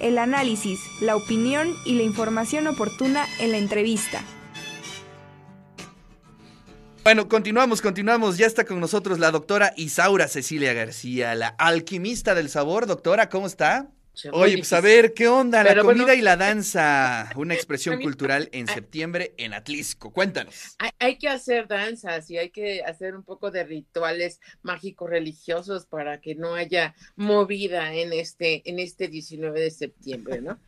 el análisis, la opinión y la información oportuna en la entrevista. Bueno, continuamos, continuamos. Ya está con nosotros la doctora Isaura Cecilia García, la alquimista del sabor. Doctora, ¿cómo está? Oye, pues a ver, ¿qué onda? la comida y la danza, una expresión cultural en septiembre en Atlisco. Cuéntanos. Hay, que hacer danzas y hay que hacer un poco de rituales mágicos religiosos para que no haya movida en este, en este 19 de septiembre, ¿no?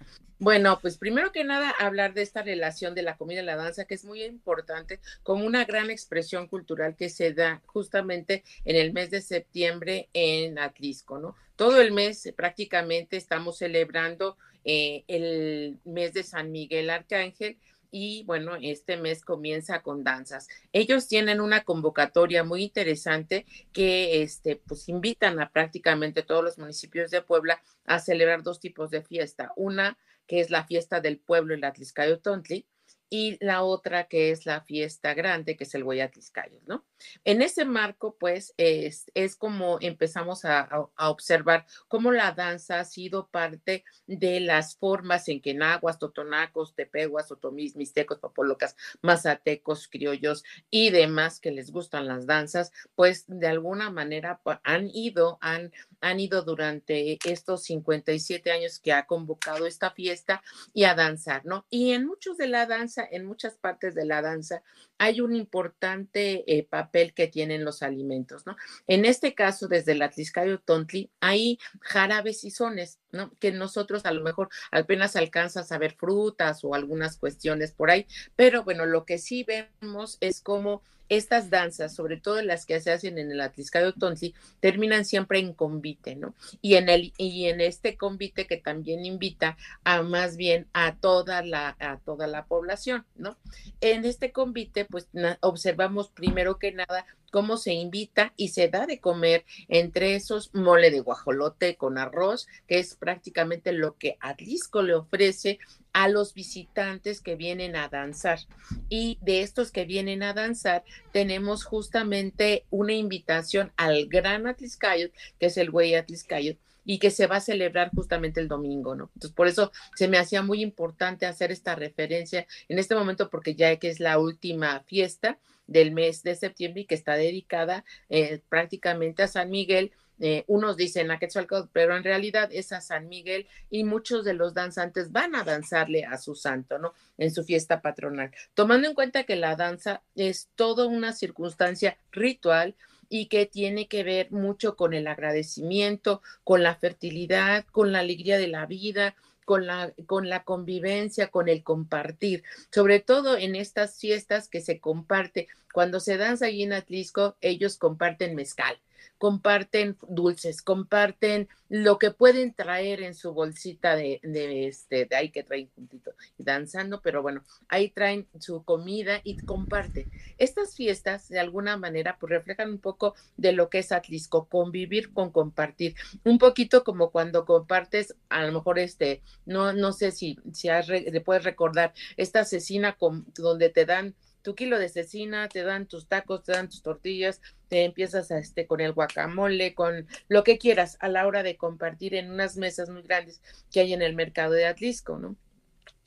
Bueno, pues primero que nada hablar de esta relación de la comida y la danza, que es muy importante, como una gran expresión cultural que se da justamente en el mes de septiembre en Atlisco, ¿no? Todo el mes eh, prácticamente estamos celebrando eh, el mes de San Miguel Arcángel y bueno, este mes comienza con danzas. Ellos tienen una convocatoria muy interesante que este, pues invitan a prácticamente todos los municipios de Puebla a celebrar dos tipos de fiesta. Una que es la fiesta del pueblo en la Atliscayo Tontli, y la otra que es la fiesta grande, que es el Hueyatliscayos, ¿no? En ese marco, pues, es, es como empezamos a, observar cómo la danza ha sido parte de las formas en que nahuas, totonacos, tepeguas, otomís, mixtecos, papolocas, mazatecos, criollos y demás que les gustan las danzas, pues de alguna manera han ido, han, han ido durante estos 57 años que ha convocado esta fiesta y a danzar, ¿no? Y en muchos de la danza, en muchas partes de la danza, hay un importante eh, papel que tienen los alimentos, ¿no? En este caso, desde el Atliscayo Tontli, hay jarabes y sones, ¿no? Que nosotros a lo mejor apenas alcanzas a ver frutas o algunas cuestiones por ahí, pero bueno, lo que sí vemos es cómo estas danzas, sobre todo las que se hacen en el Atliscado Tonsi, terminan siempre en convite, ¿no? Y en el y en este convite que también invita a más bien a toda la a toda la población, ¿no? En este convite pues observamos primero que nada cómo se invita y se da de comer entre esos mole de guajolote con arroz, que es prácticamente lo que Atlisco le ofrece a los visitantes que vienen a danzar. Y de estos que vienen a danzar, tenemos justamente una invitación al Gran Atliscayo, que es el Güey Atliscayo, y que se va a celebrar justamente el domingo, ¿no? Entonces, por eso se me hacía muy importante hacer esta referencia en este momento, porque ya que es la última fiesta del mes de septiembre y que está dedicada eh, prácticamente a San Miguel, eh, unos dicen a Quetzalcóatl, pero en realidad es a San Miguel y muchos de los danzantes van a danzarle a su santo, ¿no? En su fiesta patronal. Tomando en cuenta que la danza es toda una circunstancia ritual y que tiene que ver mucho con el agradecimiento, con la fertilidad, con la alegría de la vida, con la, con la convivencia, con el compartir, sobre todo en estas fiestas que se comparte. Cuando se danza allí en Atlisco, ellos comparten mezcal comparten dulces, comparten lo que pueden traer en su bolsita de, de este, de ahí que traen juntito danzando, pero bueno, ahí traen su comida y comparten. Estas fiestas, de alguna manera, pues reflejan un poco de lo que es Atlisco, convivir con compartir, un poquito como cuando compartes, a lo mejor este, no, no sé si, si has, puedes recordar esta asesina con, donde te dan tu kilo de cecina, te dan tus tacos, te dan tus tortillas, te empiezas a este con el guacamole, con lo que quieras a la hora de compartir en unas mesas muy grandes que hay en el mercado de Atlisco, ¿no?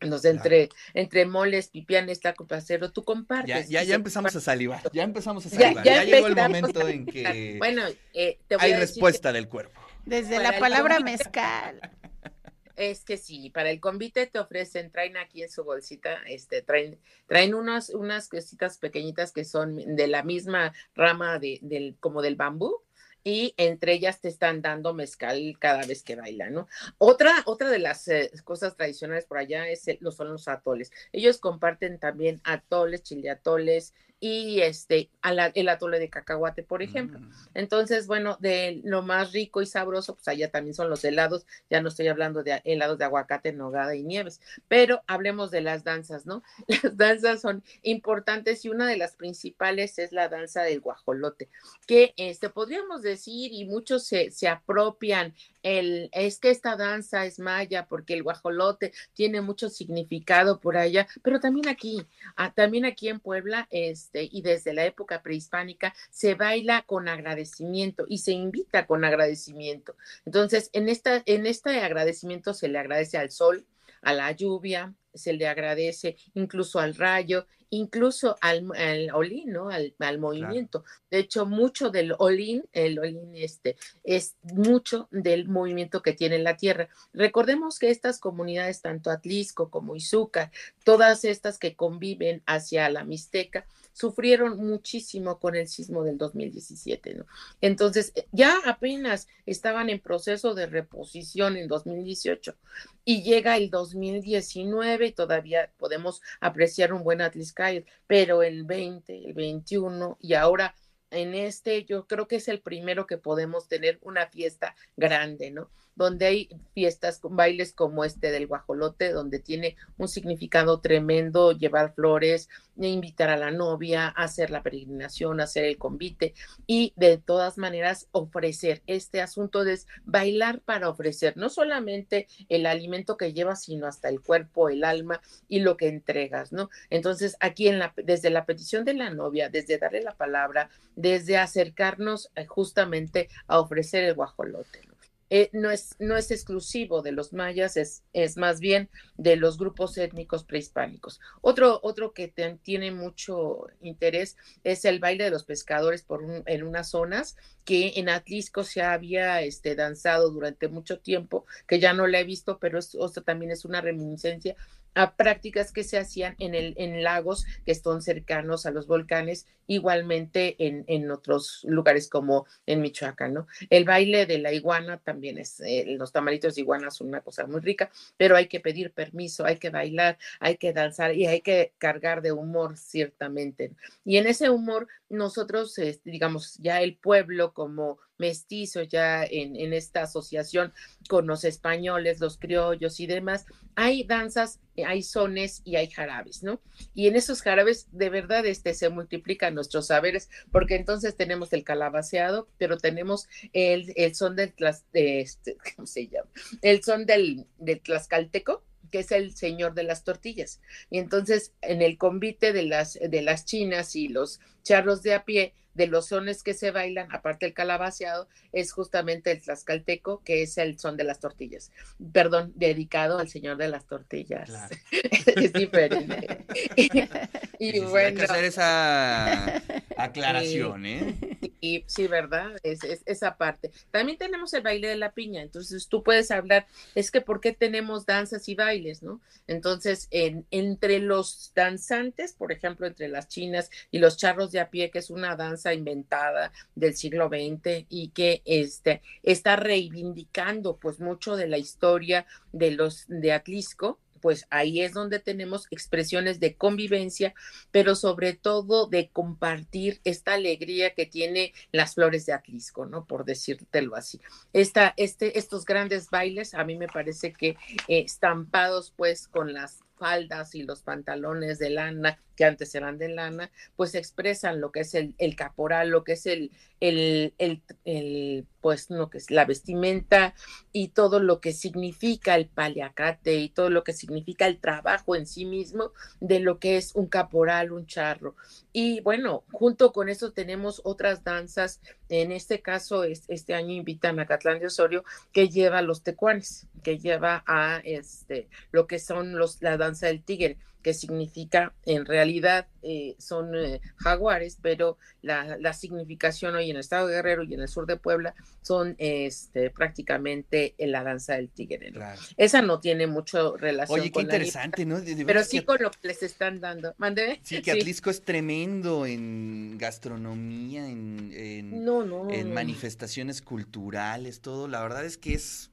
Entonces, entre, entre moles, pipianes, taco placero, tú compartes. Ya, ya, empezamos a salivar, ya empezamos a salivar. Ya, llegó el momento en que bueno, eh, hay respuesta del cuerpo. Desde la palabra mezcal. Es que sí, para el convite te ofrecen, traen aquí en su bolsita, este, traen, traen unas, unas cositas pequeñitas que son de la misma rama de, del, como del bambú, y entre ellas te están dando mezcal cada vez que bailan, ¿no? Otra, otra de las eh, cosas tradicionales por allá es son los atoles. Ellos comparten también atoles, chile atoles, y este, el atole de cacahuate, por ejemplo. Mm. Entonces, bueno, de lo más rico y sabroso, pues allá también son los helados, ya no estoy hablando de helados de aguacate, nogada y nieves, pero hablemos de las danzas, ¿no? Las danzas son importantes y una de las principales es la danza del guajolote, que este, podríamos decir, y muchos se, se apropian el, es que esta danza es maya porque el guajolote tiene mucho significado por allá, pero también aquí, ah, también aquí en Puebla, este, este, y desde la época prehispánica se baila con agradecimiento y se invita con agradecimiento. Entonces, en, esta, en este agradecimiento se le agradece al sol, a la lluvia, se le agradece incluso al rayo, incluso al, olín, ¿no? Al, movimiento. De hecho, mucho del olín, el olín este, es mucho del movimiento que tiene la tierra. Recordemos que estas comunidades, tanto Atlisco como Izúcar, todas estas que conviven hacia la Mixteca, sufrieron muchísimo con el sismo del 2017, ¿no? Entonces, eh, ya apenas estaban en proceso de reposición en 2018 y llega el 2019 y todavía podemos apreciar un buen Atliscay, pero el 20, el 21 y ahora en este yo creo que es el primero que podemos tener una fiesta grande, ¿no? donde hay fiestas bailes como este del guajolote, donde tiene un significado tremendo llevar flores, invitar a la novia, hacer la peregrinación, hacer el convite y de todas maneras ofrecer. Este asunto de bailar para ofrecer no solamente el alimento que llevas, sino hasta el cuerpo, el alma y lo que entregas, ¿no? Entonces, aquí en la, desde la petición de la novia, desde darle la palabra, desde acercarnos eh, justamente a ofrecer el guajolote. ¿no? Eh, no, es, no es exclusivo de los mayas, es, es más bien de los grupos étnicos prehispánicos. Otro, otro que tiene mucho interés es el baile de los pescadores por en unas zonas que en Atlisco se había este, danzado durante mucho tiempo, que ya no la he visto, pero esto también es una reminiscencia a prácticas que se hacían en, el, en lagos que están cercanos a los volcanes, igualmente en, en otros lugares como en Michoacán, ¿no? El baile de la iguana también es, eh, los tamaritos de iguana son una cosa muy rica, pero hay que pedir permiso, hay que bailar, hay que danzar y hay que cargar de humor, ciertamente. Y en ese humor, nosotros, este, digamos, ya el pueblo como mestizo ya en, en, esta asociación con los españoles, los criollos y demás, hay danzas, hay sones y hay jarabes, ¿no? Y en esos jarabes de verdad este, se multiplican nuestros saberes, porque entonces tenemos el calabaceado, pero tenemos el, el son del, de este, ¿cómo se llama? El son del, del tlaxcalteco, que es el señor de las tortillas. Y entonces en el convite de las, de las chinas y los charros de a pie, de los sones que se bailan, aparte el calabaceado, es justamente el tlaxcalteco, que es el son de las tortillas. Perdón, dedicado al señor de las tortillas. es diferente. y bueno. Hay que hacer esa aclaración, ¿eh? Y, sí, ¿verdad? Es, esa parte. También tenemos el baile de la piña, entonces tú puedes hablar, es que ¿por qué tenemos danzas y bailes, no? Entonces, en, entre los danzantes, por ejemplo, entre las chinas y los charros de a pie, que es una danza inventada del siglo XX y que este, está reivindicando pues mucho de la historia de los de Atlisco, pues ahí es donde tenemos expresiones de convivencia, pero sobre todo de compartir esta alegría que tiene las flores de Atlisco, ¿no? Por decírtelo así. Esta, este, estos grandes bailes, a mí me parece que eh, estampados pues con las faldas y los pantalones de lana, que antes eran de lana, pues expresan lo que es el, el caporal, lo que es el, el, el, pues, lo que es la vestimenta y todo lo que significa el paliacate y todo lo que significa el trabajo en sí mismo de lo que es un caporal, un charro. Y bueno, junto con eso tenemos otras danzas, en este caso, este año invitan a Catlán de Osorio, que lleva los tecuanes, que lleva a este, lo que son los, la danza del tigre que significa, en realidad eh, son eh, jaguares, pero la, significación hoy en el estado de Guerrero y en el sur de Puebla son este, prácticamente la danza del tigre. Esa no tiene mucho relación Oye, qué interesante, ¿no? pero sí con lo que les están dando. ¿Mande? Sí, que Atlisco es tremendo en gastronomía, en, en manifestaciones culturales, todo. La verdad es que es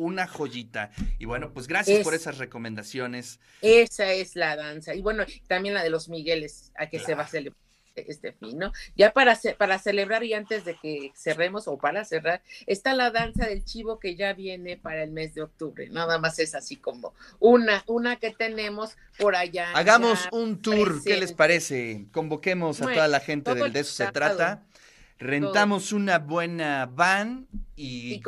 una joyita. Y bueno, pues gracias por esas recomendaciones. Esa es la danza. Y bueno, también la de los Migueles, a que se va a celebrar este fin, ¿no? Ya para, para celebrar y antes de que cerremos o para cerrar, está la danza del chivo que ya viene para el mes de octubre. Nada más es así como una, una que tenemos por allá. Hagamos un tour, ¿qué les parece? Convoquemos a toda la gente del de eso se trata rentamos una buena van y,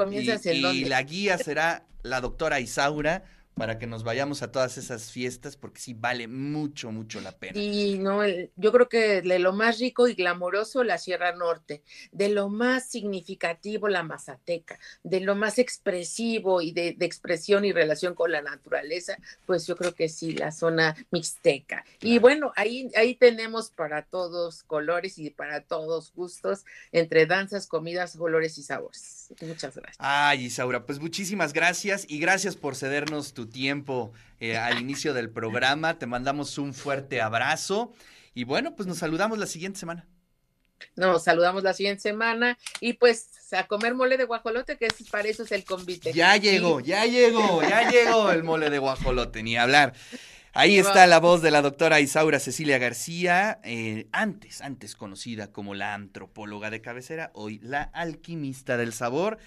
y, la guía será la doctora Isaura para que nos vayamos a todas esas fiestas, porque sí vale mucho, mucho la pena. Y no, yo creo que de lo más rico y glamoroso, la Sierra Norte, de lo más significativo, la Mazateca, de lo más expresivo y de, expresión y relación con la naturaleza, pues yo creo que sí, la zona mixteca. Y bueno, ahí, ahí tenemos para todos colores y para todos gustos, entre danzas, comidas, colores y sabores. Muchas gracias. Ay, Isaura, pues muchísimas gracias y gracias por cedernos tu tiempo eh, al inicio del programa. Te mandamos un fuerte abrazo y bueno, pues nos saludamos la siguiente semana. Nos saludamos la siguiente semana y pues a comer mole de guajolote, que es, para eso es el convite. Ya llegó, ya llegó, ya llegó el mole de guajolote, ni hablar. Ahí está la voz de la doctora Isaura Cecilia García, eh, antes, antes conocida como la antropóloga de cabecera, hoy la alquimista del sabor.